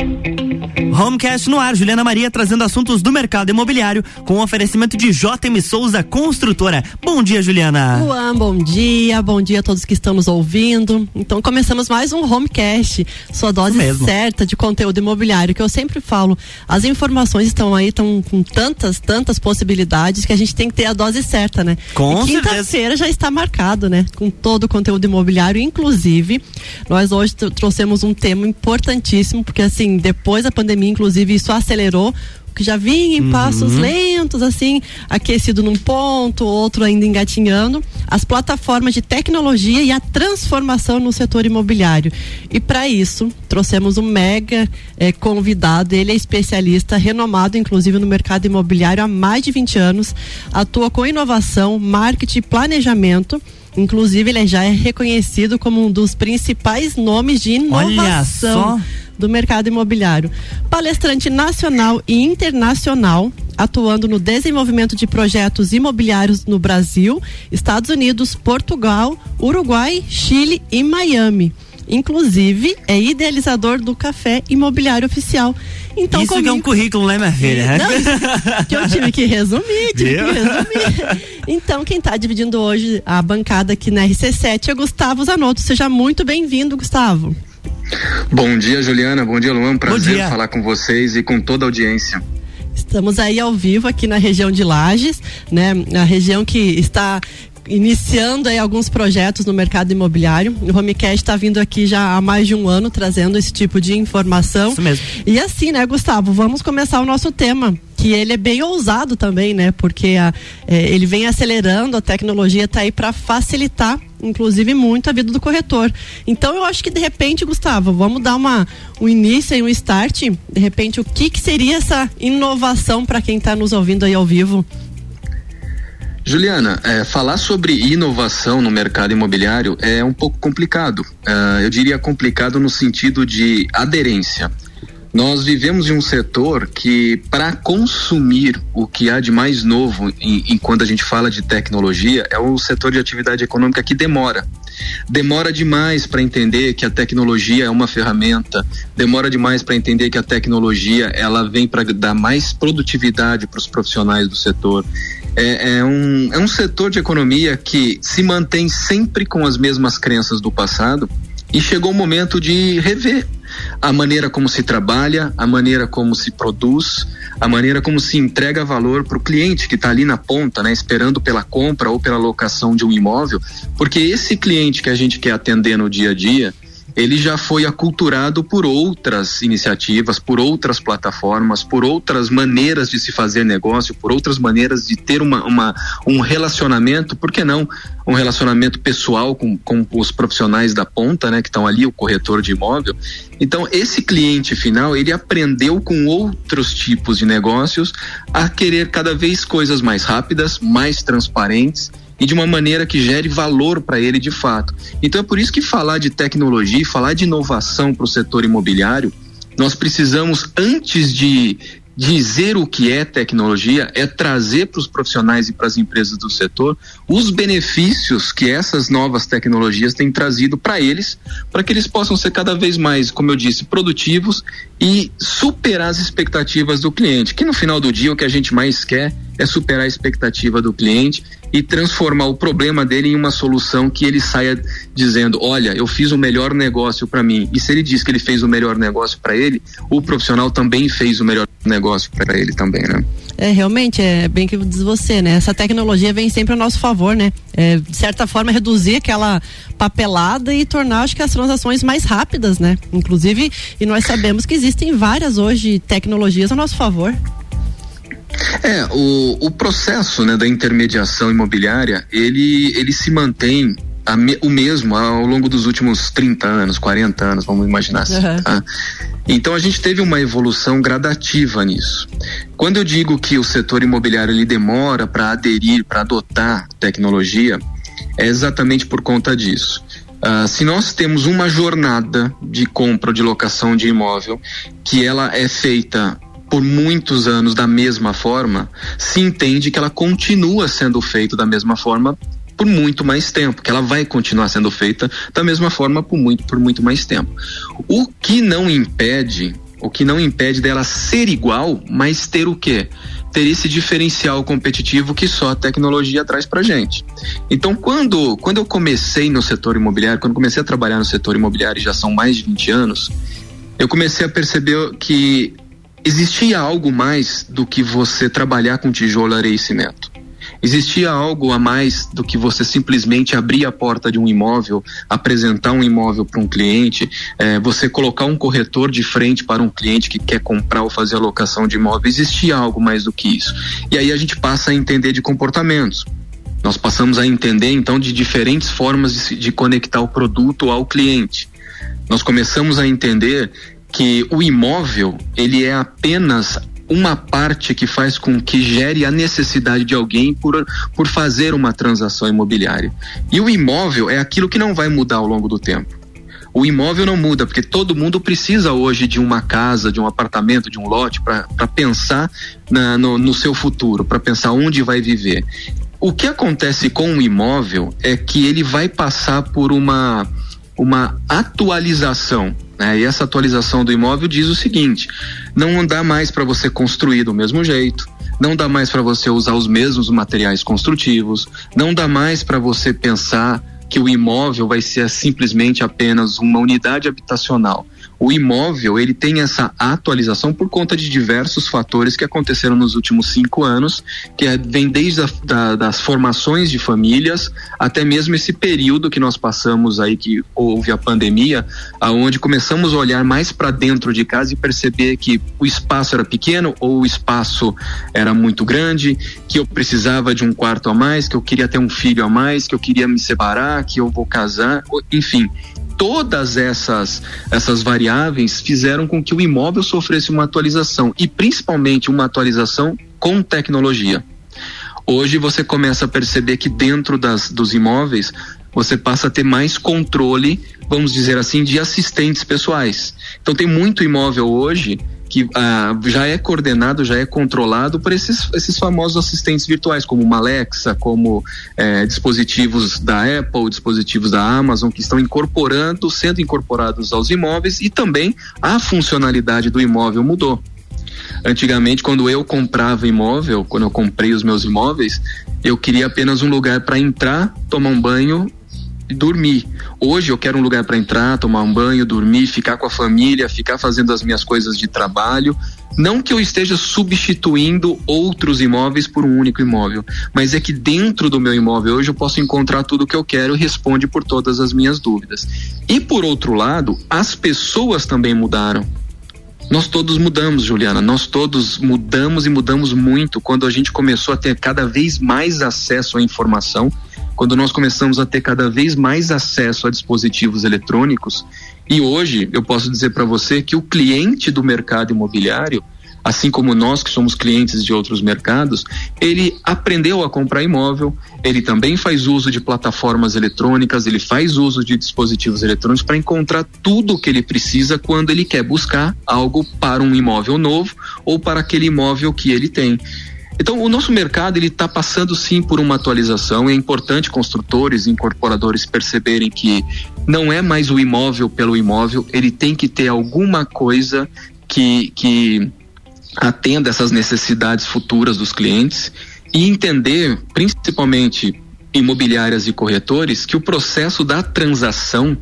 thank you Homecast no ar, Juliana Maria trazendo assuntos do mercado imobiliário com o oferecimento de JM Souza Construtora. Bom dia, Juliana. Juan, bom dia, bom dia a todos que estão nos ouvindo. Então começamos mais um Homecast, sua dose certa de conteúdo imobiliário, que eu sempre falo, as informações estão aí, estão com tantas, tantas possibilidades que a gente tem que ter a dose certa, né? Com Quinta-feira já está marcado, né? Com todo o conteúdo imobiliário, inclusive, nós hoje trouxemos um tema importantíssimo, porque assim, depois da pandemia inclusive isso acelerou que já vinha em passos uhum. lentos, assim, aquecido num ponto, outro ainda engatinhando, as plataformas de tecnologia e a transformação no setor imobiliário. E para isso, trouxemos um mega eh, convidado, ele é especialista, renomado inclusive no mercado imobiliário há mais de 20 anos, atua com inovação, marketing e planejamento. Inclusive, ele já é reconhecido como um dos principais nomes de inovação do mercado imobiliário. Palestrante nacional e internacional, atuando no desenvolvimento de projetos imobiliários no Brasil, Estados Unidos, Portugal, Uruguai, Chile e Miami. Inclusive, é idealizador do Café Imobiliário Oficial. Então, Isso comigo... é um currículo, né, minha filha? Não, que eu tive que resumir, tive que resumir. Então, quem está dividindo hoje a bancada aqui na RC7 é Gustavo Zanotto. Seja muito bem-vindo, Gustavo. Bom dia, Juliana. Bom dia, Luan. Prazer falar com vocês e com toda a audiência. Estamos aí ao vivo aqui na região de Lages, né? A região que está iniciando aí alguns projetos no mercado imobiliário. O Homecast está vindo aqui já há mais de um ano trazendo esse tipo de informação. Isso mesmo. E assim, né, Gustavo, vamos começar o nosso tema que ele é bem ousado também, né? Porque a, é, ele vem acelerando, a tecnologia está aí para facilitar, inclusive, muito a vida do corretor. Então eu acho que de repente, Gustavo, vamos dar uma, um início e um start. De repente, o que, que seria essa inovação para quem está nos ouvindo aí ao vivo? Juliana, é, falar sobre inovação no mercado imobiliário é um pouco complicado. Uh, eu diria complicado no sentido de aderência. Nós vivemos em um setor que, para consumir o que há de mais novo em, quando a gente fala de tecnologia, é o setor de atividade econômica que demora. Demora demais para entender que a tecnologia é uma ferramenta, demora demais para entender que a tecnologia ela vem para dar mais produtividade para os profissionais do setor. É, é, um, é um setor de economia que se mantém sempre com as mesmas crenças do passado e chegou o momento de rever a maneira como se trabalha, a maneira como se produz, a maneira como se entrega valor para o cliente que está ali na ponta, né, esperando pela compra ou pela locação de um imóvel, porque esse cliente que a gente quer atender no dia a dia, ele já foi aculturado por outras iniciativas, por outras plataformas, por outras maneiras de se fazer negócio, por outras maneiras de ter uma, uma um relacionamento, por que não um relacionamento pessoal com, com os profissionais da ponta, né, que estão ali, o corretor de imóvel. Então, esse cliente final, ele aprendeu com outros tipos de negócios a querer cada vez coisas mais rápidas, mais transparentes e de uma maneira que gere valor para ele de fato. Então é por isso que falar de tecnologia, falar de inovação para o setor imobiliário, nós precisamos, antes de dizer o que é tecnologia, é trazer para os profissionais e para as empresas do setor os benefícios que essas novas tecnologias têm trazido para eles, para que eles possam ser cada vez mais, como eu disse, produtivos e superar as expectativas do cliente, que no final do dia o que a gente mais quer é superar a expectativa do cliente e transformar o problema dele em uma solução que ele saia dizendo: olha, eu fiz o melhor negócio para mim. E se ele diz que ele fez o melhor negócio para ele, o profissional também fez o melhor negócio para ele também, né? É, realmente, é bem que diz você, né? Essa tecnologia vem sempre a nosso favor, né? É, de certa forma, reduzir aquela papelada e tornar, acho que, as transações mais rápidas, né? Inclusive, e nós sabemos que existem várias hoje tecnologias a nosso favor. É, o, o processo né, da intermediação imobiliária, ele, ele se mantém me, o mesmo ao longo dos últimos 30 anos, 40 anos, vamos imaginar assim. Uhum. Tá? Então a gente teve uma evolução gradativa nisso. Quando eu digo que o setor imobiliário ele demora para aderir, para adotar tecnologia, é exatamente por conta disso. Uh, se nós temos uma jornada de compra ou de locação de imóvel que ela é feita por muitos anos da mesma forma, se entende que ela continua sendo feita da mesma forma por muito mais tempo, que ela vai continuar sendo feita da mesma forma por muito, por muito mais tempo. O que não impede o que não impede dela ser igual, mas ter o quê? Ter esse diferencial competitivo que só a tecnologia traz pra gente. Então, quando, quando eu comecei no setor imobiliário, quando comecei a trabalhar no setor imobiliário, já são mais de 20 anos, eu comecei a perceber que existia algo mais do que você trabalhar com tijolo, areia e cimento. Existia algo a mais do que você simplesmente abrir a porta de um imóvel, apresentar um imóvel para um cliente, é, você colocar um corretor de frente para um cliente que quer comprar ou fazer a locação de imóvel. Existia algo mais do que isso. E aí a gente passa a entender de comportamentos. Nós passamos a entender então de diferentes formas de, de conectar o produto ao cliente. Nós começamos a entender que o imóvel ele é apenas uma parte que faz com que gere a necessidade de alguém por, por fazer uma transação imobiliária. E o imóvel é aquilo que não vai mudar ao longo do tempo. O imóvel não muda, porque todo mundo precisa hoje de uma casa, de um apartamento, de um lote para pensar na, no, no seu futuro, para pensar onde vai viver. O que acontece com o imóvel é que ele vai passar por uma, uma atualização né? E essa atualização do imóvel diz o seguinte: não dá mais para você construir do mesmo jeito, não dá mais para você usar os mesmos materiais construtivos, não dá mais para você pensar que o imóvel vai ser simplesmente apenas uma unidade habitacional o imóvel ele tem essa atualização por conta de diversos fatores que aconteceram nos últimos cinco anos, que é, vem desde a, da, das formações de famílias até mesmo esse período que nós passamos aí que houve a pandemia, aonde começamos a olhar mais para dentro de casa e perceber que o espaço era pequeno ou o espaço era muito grande, que eu precisava de um quarto a mais, que eu queria ter um filho a mais, que eu queria me separar, que eu vou casar, enfim, todas essas, essas variáveis fizeram com que o imóvel sofresse uma atualização e principalmente uma atualização com tecnologia. Hoje você começa a perceber que dentro das, dos imóveis você passa a ter mais controle, vamos dizer assim, de assistentes pessoais. Então tem muito imóvel hoje que ah, já é coordenado, já é controlado por esses, esses famosos assistentes virtuais, como uma Alexa, como eh, dispositivos da Apple, dispositivos da Amazon, que estão incorporando, sendo incorporados aos imóveis e também a funcionalidade do imóvel mudou. Antigamente, quando eu comprava imóvel, quando eu comprei os meus imóveis, eu queria apenas um lugar para entrar, tomar um banho dormir. Hoje eu quero um lugar para entrar, tomar um banho, dormir, ficar com a família, ficar fazendo as minhas coisas de trabalho. Não que eu esteja substituindo outros imóveis por um único imóvel, mas é que dentro do meu imóvel hoje eu posso encontrar tudo o que eu quero e responde por todas as minhas dúvidas. E por outro lado, as pessoas também mudaram. Nós todos mudamos, Juliana. Nós todos mudamos e mudamos muito quando a gente começou a ter cada vez mais acesso à informação quando nós começamos a ter cada vez mais acesso a dispositivos eletrônicos. E hoje eu posso dizer para você que o cliente do mercado imobiliário, assim como nós que somos clientes de outros mercados, ele aprendeu a comprar imóvel, ele também faz uso de plataformas eletrônicas, ele faz uso de dispositivos eletrônicos para encontrar tudo o que ele precisa quando ele quer buscar algo para um imóvel novo ou para aquele imóvel que ele tem. Então, o nosso mercado ele está passando sim por uma atualização. É importante construtores e incorporadores perceberem que não é mais o imóvel pelo imóvel, ele tem que ter alguma coisa que, que atenda essas necessidades futuras dos clientes e entender, principalmente imobiliárias e corretores, que o processo da transação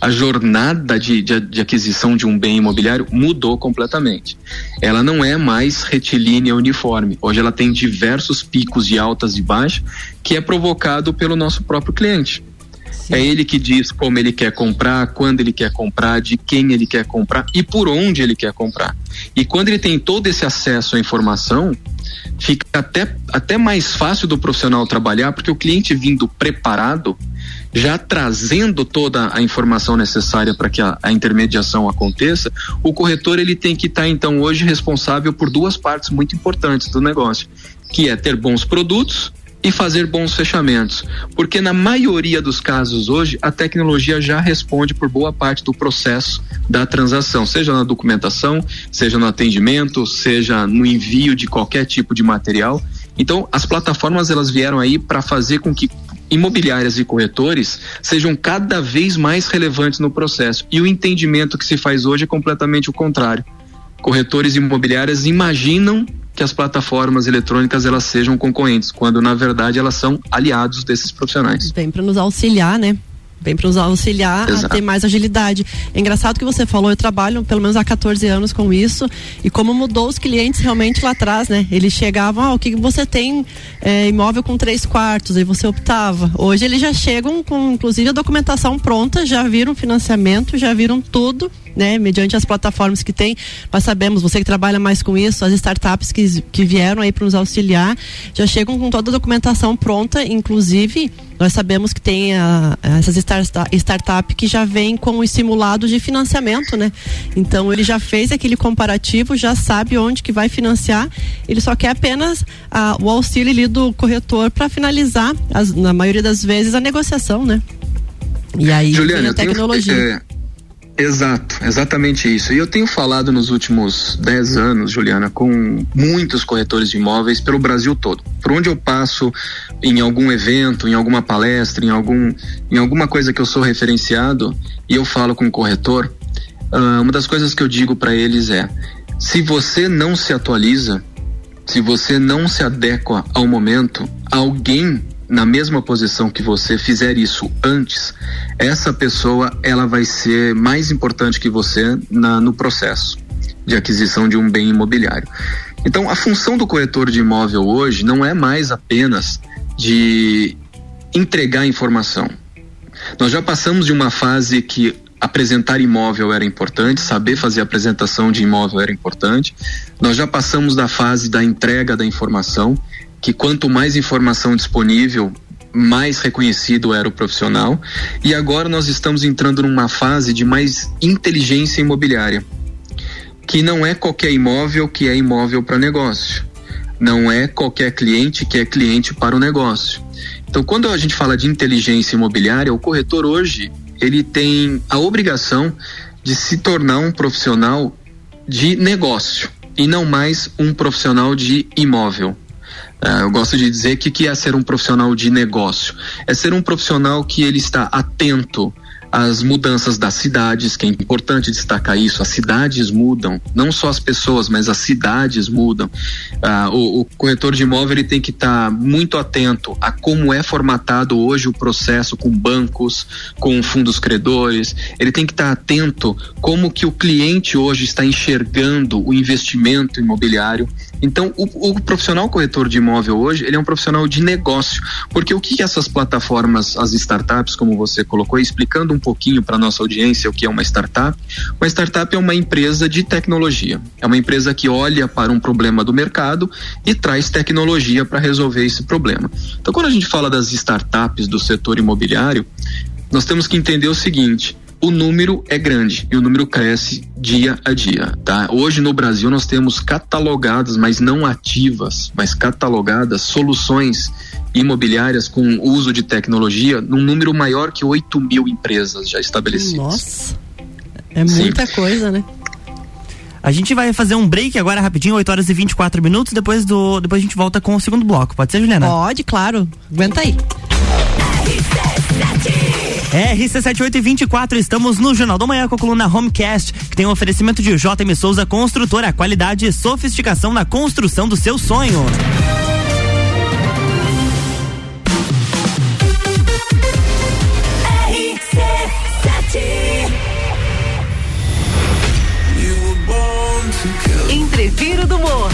a jornada de, de, de, aquisição de um bem imobiliário mudou completamente. Ela não é mais retilínea uniforme. Hoje ela tem diversos picos de altas e baixas que é provocado pelo nosso próprio cliente. Sim. É ele que diz como ele quer comprar, quando ele quer comprar, de quem ele quer comprar e por onde ele quer comprar. E quando ele tem todo esse acesso à informação, fica até, até mais fácil do profissional trabalhar, porque o cliente vindo preparado, já trazendo toda a informação necessária para que a, a, intermediação aconteça, o corretor ele tem que estar tá, então hoje responsável por duas partes muito importantes do negócio, que é ter bons produtos e fazer bons fechamentos, porque na maioria dos casos hoje a tecnologia já responde por boa parte do processo da transação, seja na documentação, seja no atendimento, seja no envio de qualquer tipo de material. Então, as plataformas elas vieram aí para fazer com que imobiliárias e corretores sejam cada vez mais relevantes no processo. E o entendimento que se faz hoje é completamente o contrário. Corretores imobiliárias imaginam que as plataformas eletrônicas elas sejam concorrentes, quando na verdade elas são aliados desses profissionais. Vem para nos auxiliar, né? Vem para nos auxiliar Exato. a ter mais agilidade. É engraçado que você falou, eu trabalho pelo menos há 14 anos com isso e como mudou os clientes realmente lá atrás, né? Eles chegavam, ah, o que você tem é, imóvel com três quartos, aí você optava. Hoje eles já chegam com, inclusive, a documentação pronta, já viram financiamento, já viram tudo né, mediante as plataformas que tem, nós sabemos, você que trabalha mais com isso, as startups que, que vieram aí para nos auxiliar, já chegam com toda a documentação pronta, inclusive nós sabemos que tem a, essas startups startup que já vem com os simulados de financiamento, né? Então ele já fez aquele comparativo, já sabe onde que vai financiar, ele só quer apenas a, o auxílio ali do corretor para finalizar, as, na maioria das vezes, a negociação, né? E aí Juliana, a tecnologia. Tenho, é Exato, exatamente isso. E eu tenho falado nos últimos 10 anos, Juliana, com muitos corretores de imóveis pelo Brasil todo. Por onde eu passo em algum evento, em alguma palestra, em, algum, em alguma coisa que eu sou referenciado e eu falo com o corretor, uh, uma das coisas que eu digo para eles é: se você não se atualiza, se você não se adequa ao momento, alguém na mesma posição que você fizer isso antes, essa pessoa ela vai ser mais importante que você na, no processo de aquisição de um bem imobiliário. Então, a função do corretor de imóvel hoje não é mais apenas de entregar informação. Nós já passamos de uma fase que apresentar imóvel era importante, saber fazer apresentação de imóvel era importante. Nós já passamos da fase da entrega da informação que quanto mais informação disponível, mais reconhecido era o profissional. E agora nós estamos entrando numa fase de mais inteligência imobiliária, que não é qualquer imóvel que é imóvel para negócio. Não é qualquer cliente que é cliente para o negócio. Então, quando a gente fala de inteligência imobiliária, o corretor hoje ele tem a obrigação de se tornar um profissional de negócio e não mais um profissional de imóvel. Uh, eu gosto de dizer que que é ser um profissional de negócio. É ser um profissional que ele está atento as mudanças das cidades, que é importante destacar isso, as cidades mudam, não só as pessoas, mas as cidades mudam. Ah, o, o, corretor de imóvel ele tem que estar tá muito atento a como é formatado hoje o processo com bancos, com fundos credores, ele tem que estar tá atento como que o cliente hoje está enxergando o investimento imobiliário. Então, o, o profissional corretor de imóvel hoje, ele é um profissional de negócio, porque o que essas plataformas, as startups, como você colocou, explicando um pouquinho para nossa audiência o que é uma startup. Uma startup é uma empresa de tecnologia. É uma empresa que olha para um problema do mercado e traz tecnologia para resolver esse problema. Então, quando a gente fala das startups do setor imobiliário, nós temos que entender o seguinte: o número é grande e o número cresce dia a dia, tá? Hoje no Brasil nós temos catalogadas, mas não ativas, mas catalogadas soluções imobiliárias com uso de tecnologia num número maior que 8 mil empresas já estabelecidas. Nossa, é muita Sim. coisa, né? A gente vai fazer um break agora rapidinho, 8 horas e 24 minutos, depois do depois a gente volta com o segundo bloco. Pode ser, Juliana? Pode, claro. Aguenta aí. RC7824, estamos no Jornal da Manhã com a coluna Homecast, que tem um oferecimento de JM Souza Construtora, qualidade e sofisticação na construção do seu sonho.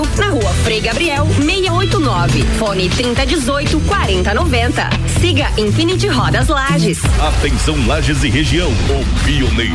na rua Frei Gabriel 689. Fone 3018 4090. Siga Infinity Rodas Lages. Atenção Lages e região, o pioneiro,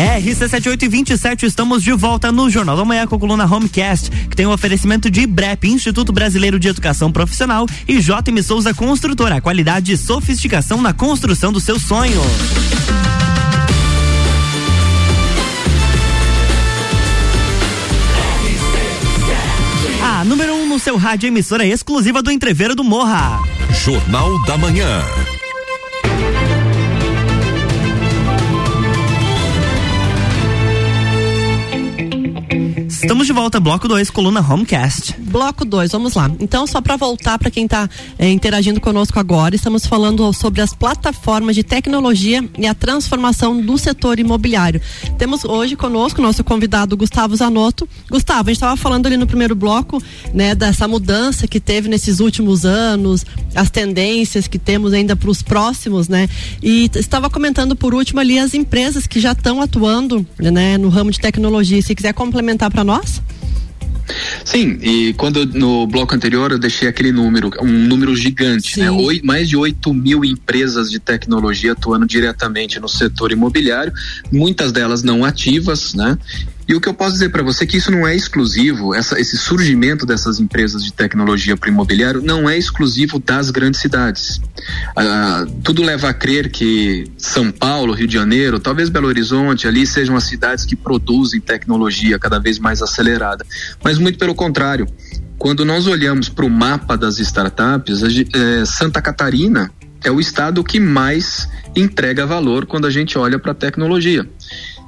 RC7827, estamos de volta no Jornal da Manhã com a coluna Homecast, que tem o um oferecimento de BREP, Instituto Brasileiro de Educação Profissional, e JM Souza Construtora, qualidade e sofisticação na construção do seu sonho. A número 1 um no seu rádio emissora exclusiva do Entreveiro do Morra. Jornal da Manhã. Estamos de volta, bloco 2, coluna Homecast. Bloco 2, vamos lá. Então, só para voltar para quem está é, interagindo conosco agora, estamos falando sobre as plataformas de tecnologia e a transformação do setor imobiliário. Temos hoje conosco nosso convidado Gustavo Zanotto. Gustavo, a gente estava falando ali no primeiro bloco, né, dessa mudança que teve nesses últimos anos, as tendências que temos ainda para os próximos, né? E estava comentando por último ali as empresas que já estão atuando, né, no ramo de tecnologia. Se quiser complementar para nós? Sim, e quando no bloco anterior eu deixei aquele número, um número gigante, Sim. né? Oi, mais de 8 mil empresas de tecnologia atuando diretamente no setor imobiliário, muitas delas não ativas, né? E o que eu posso dizer para você é que isso não é exclusivo, essa, esse surgimento dessas empresas de tecnologia para imobiliário não é exclusivo das grandes cidades. Ah, tudo leva a crer que São Paulo, Rio de Janeiro, talvez Belo Horizonte, ali sejam as cidades que produzem tecnologia cada vez mais acelerada. Mas muito pelo contrário. Quando nós olhamos para o mapa das startups, é, Santa Catarina é o estado que mais entrega valor quando a gente olha para a tecnologia.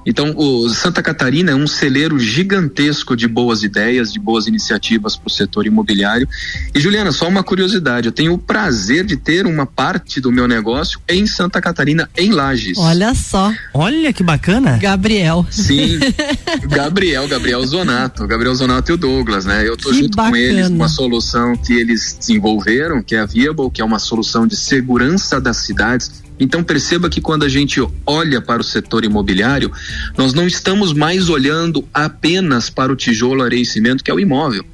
Então, o Santa Catarina é um celeiro gigantesco de boas ideias, de boas iniciativas para o setor imobiliário. E Juliana, só uma curiosidade, eu tenho o prazer de ter uma parte do meu negócio em Santa Catarina, em Lages. Olha só. Olha que bacana. Gabriel. Sim. Gabriel, Gabriel Zonato, Gabriel Zonato e o Douglas, né? Eu tô que junto bacana. com eles uma solução que eles desenvolveram, que é a Viable, que é uma solução de segurança das cidades então perceba que quando a gente olha para o setor imobiliário, nós não estamos mais olhando apenas para o tijolo, areia e cimento, que é o imóvel.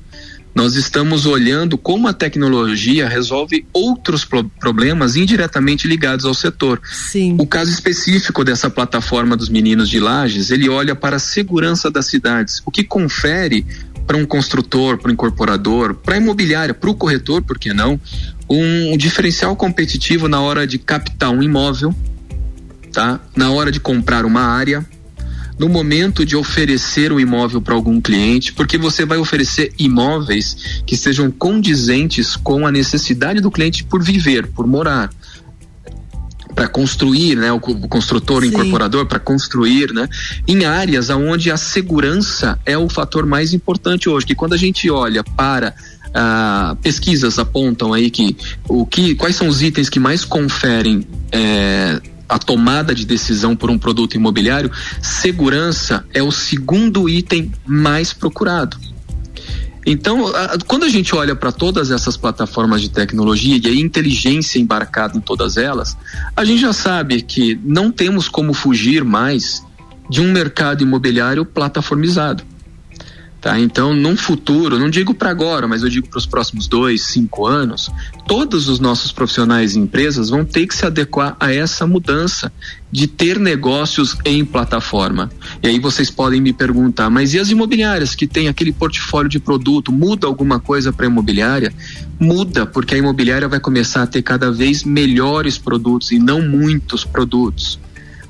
Nós estamos olhando como a tecnologia resolve outros pro problemas indiretamente ligados ao setor. Sim. O caso específico dessa plataforma dos meninos de Lages, ele olha para a segurança das cidades, o que confere para um construtor, para um incorporador, para a imobiliária, para o corretor, por que não, um diferencial competitivo na hora de captar um imóvel, tá? Na hora de comprar uma área, no momento de oferecer o imóvel para algum cliente, porque você vai oferecer imóveis que sejam condizentes com a necessidade do cliente por viver, por morar para construir, né, o construtor, o incorporador para construir, né, em áreas aonde a segurança é o fator mais importante hoje, que quando a gente olha para ah, pesquisas apontam aí que o que quais são os itens que mais conferem é, a tomada de decisão por um produto imobiliário, segurança é o segundo item mais procurado. Então, a, quando a gente olha para todas essas plataformas de tecnologia e a inteligência embarcada em todas elas, a gente já sabe que não temos como fugir mais de um mercado imobiliário plataformizado. Tá? Então, num futuro, não digo para agora, mas eu digo para os próximos dois, cinco anos, todos os nossos profissionais e empresas vão ter que se adequar a essa mudança de ter negócios em plataforma. E aí vocês podem me perguntar, mas e as imobiliárias que têm aquele portfólio de produto? Muda alguma coisa para a imobiliária? Muda, porque a imobiliária vai começar a ter cada vez melhores produtos e não muitos produtos.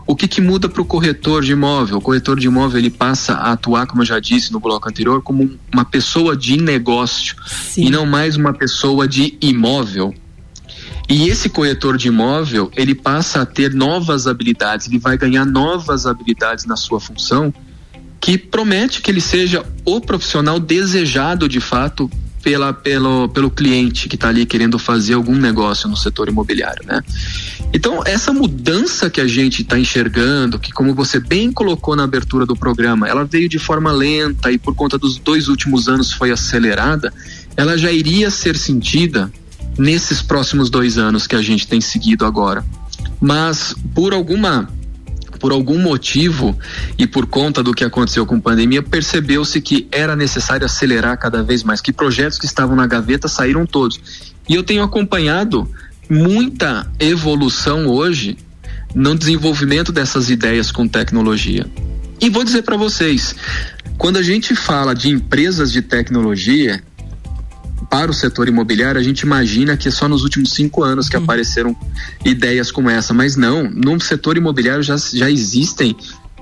O que, que muda para o corretor de imóvel? O corretor de imóvel ele passa a atuar, como eu já disse no bloco anterior, como uma pessoa de negócio Sim. e não mais uma pessoa de imóvel. E esse corretor de imóvel ele passa a ter novas habilidades, ele vai ganhar novas habilidades na sua função que promete que ele seja o profissional desejado de fato pela, pelo, pelo cliente que está ali querendo fazer algum negócio no setor imobiliário, né? Então, essa mudança que a gente está enxergando, que como você bem colocou na abertura do programa, ela veio de forma lenta e por conta dos dois últimos anos foi acelerada, ela já iria ser sentida nesses próximos dois anos que a gente tem seguido agora. Mas por alguma por algum motivo e por conta do que aconteceu com a pandemia, percebeu-se que era necessário acelerar cada vez mais, que projetos que estavam na gaveta saíram todos. E eu tenho acompanhado muita evolução hoje no desenvolvimento dessas ideias com tecnologia. E vou dizer para vocês, quando a gente fala de empresas de tecnologia, para o setor imobiliário, a gente imagina que é só nos últimos cinco anos que uhum. apareceram ideias como essa, mas não, no setor imobiliário já, já existem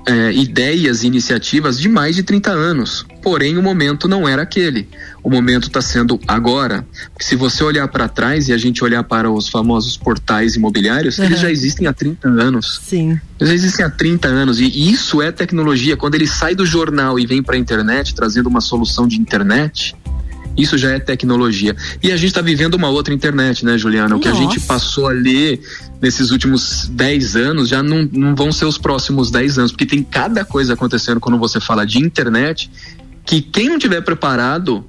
é, ideias e iniciativas de mais de 30 anos. Porém, o momento não era aquele. O momento está sendo agora. Se você olhar para trás e a gente olhar para os famosos portais imobiliários, uhum. eles já existem há 30 anos. Sim. Eles já existem há 30 anos. E isso é tecnologia. Quando ele sai do jornal e vem para a internet, trazendo uma solução de internet, isso já é tecnologia. E a gente está vivendo uma outra internet, né, Juliana? O que a gente passou ali nesses últimos 10 anos já não, não vão ser os próximos 10 anos, porque tem cada coisa acontecendo quando você fala de internet que quem não tiver preparado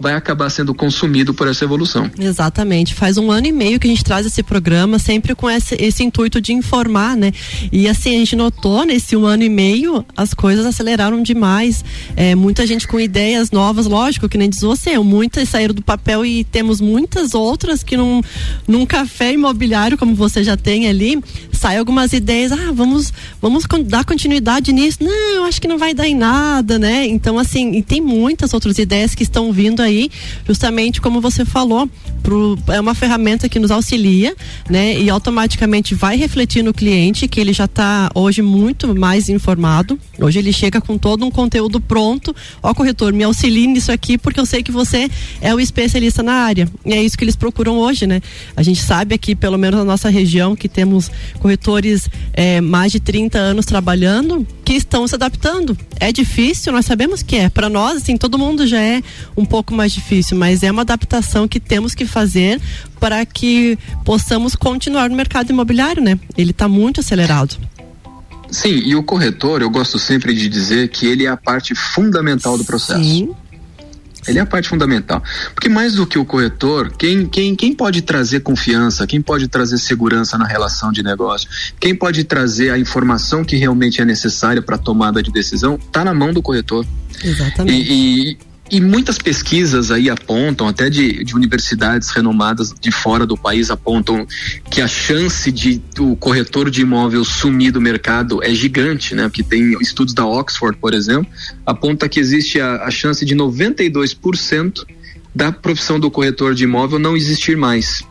vai acabar sendo consumido por essa evolução. Exatamente. Faz um ano e meio que a gente traz esse programa, sempre com esse, esse intuito de informar, né? E assim, a gente notou nesse um ano e meio, as coisas aceleraram demais. É, muita gente com ideias novas, lógico, que nem diz você, muitas saíram do papel e temos muitas outras que num, num café imobiliário, como você já tem ali, sai algumas ideias, ah, vamos, vamos dar continuidade nisso. Não, acho que não vai dar em nada, né? Então, assim, e tem muitas outras ideias que estão vindo aí, justamente como você falou, pro, é uma ferramenta que nos auxilia, né? E automaticamente vai refletir no cliente, que ele já está hoje muito mais informado. Hoje ele chega com todo um conteúdo pronto. Ó, corretor, me auxilie nisso aqui, porque eu sei que você é o especialista na área. E é isso que eles procuram hoje, né? A gente sabe aqui, pelo menos na nossa região, que temos corretores é, mais de 30 anos trabalhando, que estão se adaptando. É difícil, nós sabemos que é. Para nós, assim, todo mundo já é um pouco mais difícil, mas é uma adaptação que temos que fazer para que possamos continuar no mercado imobiliário, né? Ele está muito acelerado. Sim, e o corretor, eu gosto sempre de dizer que ele é a parte fundamental do processo. Sim. Ele é a parte fundamental. Porque mais do que o corretor, quem, quem, quem pode trazer confiança, quem pode trazer segurança na relação de negócio, quem pode trazer a informação que realmente é necessária para a tomada de decisão, está na mão do corretor. Exatamente. E, e, muitas pesquisas aí apontam, até de, de universidades renomadas de fora do país apontam que a chance de o corretor de imóvel sumir do mercado é gigante, né? Porque tem estudos da Oxford, por exemplo, aponta que existe a, a chance de 92% da profissão do corretor de imóvel não existir mais.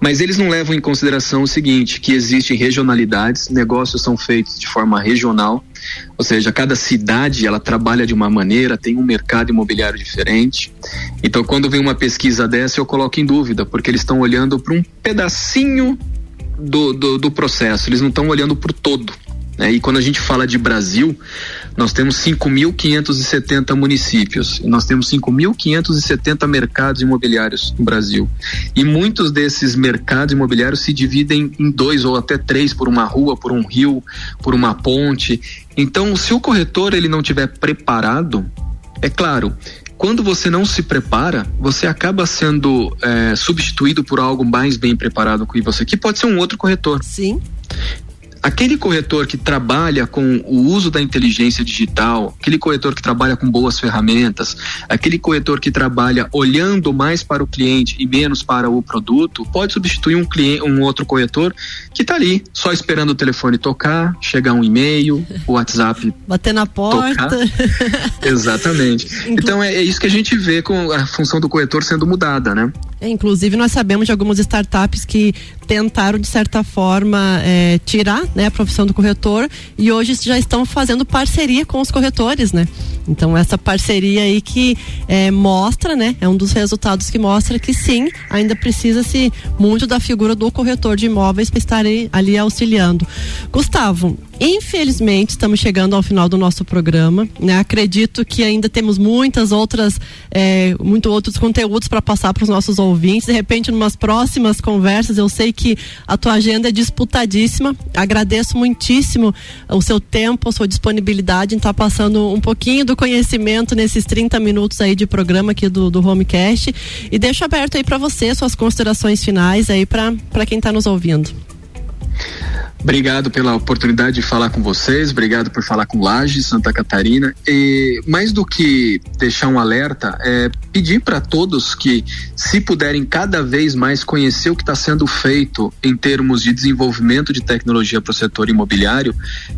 Mas eles não levam em consideração o seguinte, que existem regionalidades, negócios são feitos de forma regional, ou seja, cada cidade ela trabalha de uma maneira, tem um mercado imobiliário diferente. Então, quando vem uma pesquisa dessa, eu coloco em dúvida, porque eles estão olhando para um pedacinho do, do, do processo, eles não estão olhando por todo. Né? E quando a gente fala de Brasil, nós temos 5.570 municípios e nós temos 5.570 mercados imobiliários no Brasil. E muitos desses mercados imobiliários se dividem em dois ou até três por uma rua, por um rio, por uma ponte. Então, se o corretor ele não tiver preparado, é claro, quando você não se prepara, você acaba sendo é, substituído por algo mais bem preparado que você, que pode ser um outro corretor. Sim aquele corretor que trabalha com o uso da inteligência digital, aquele corretor que trabalha com boas ferramentas, aquele corretor que trabalha olhando mais para o cliente e menos para o produto, pode substituir um cliente, um outro corretor que está ali só esperando o telefone tocar, chegar um e-mail, o WhatsApp bater na porta. Exatamente. então é, é, isso que a gente vê com a função do corretor sendo mudada, né? É, inclusive nós sabemos de algumas startups que tentaram de certa forma é, tirar né, a profissão do corretor e hoje já estão fazendo parceria com os corretores, né? Então essa parceria aí que é, mostra, né? É um dos resultados que mostra que sim, ainda precisa-se muito da figura do corretor de imóveis para estar ali, auxiliando. Gustavo, Infelizmente, estamos chegando ao final do nosso programa. Né? Acredito que ainda temos muitas outras, é, muito outros conteúdos para passar para os nossos ouvintes. De repente, em umas próximas conversas, eu sei que a tua agenda é disputadíssima. Agradeço muitíssimo o seu tempo, a sua disponibilidade em estar tá passando um pouquinho do conhecimento nesses 30 minutos aí de programa aqui do, do Homecast. E deixo aberto aí para você suas considerações finais aí para quem está nos ouvindo. Obrigado pela oportunidade de falar com vocês, obrigado por falar com Laje, Santa Catarina. E mais do que deixar um alerta, é pedir para todos que, se puderem cada vez mais conhecer o que está sendo feito em termos de desenvolvimento de tecnologia para o setor imobiliário,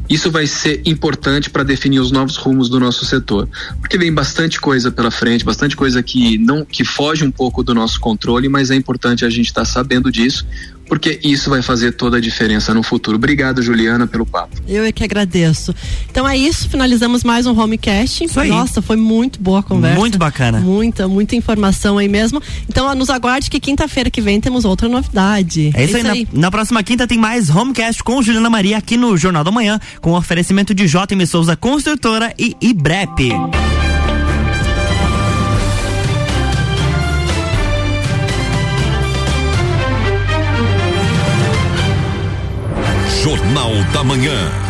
isso vai ser importante para definir os novos rumos do nosso setor. Porque vem bastante coisa pela frente, bastante coisa que não que foge um pouco do nosso controle, mas é importante a gente estar tá sabendo disso porque isso vai fazer toda a diferença no futuro. Obrigado, Juliana, pelo papo. Eu é que agradeço. Então é isso, finalizamos mais um Homecast. Nossa, foi muito boa a conversa. Muito bacana. Muita, muita informação aí mesmo. Então nos aguarde que quinta-feira que vem temos outra novidade. É isso, é isso aí. Na, na, próxima quinta tem mais Homecast com Juliana Maria aqui no Jornal da Manhã, com oferecimento de JM Souza Construtora e IBREP. Jornal da Manhã.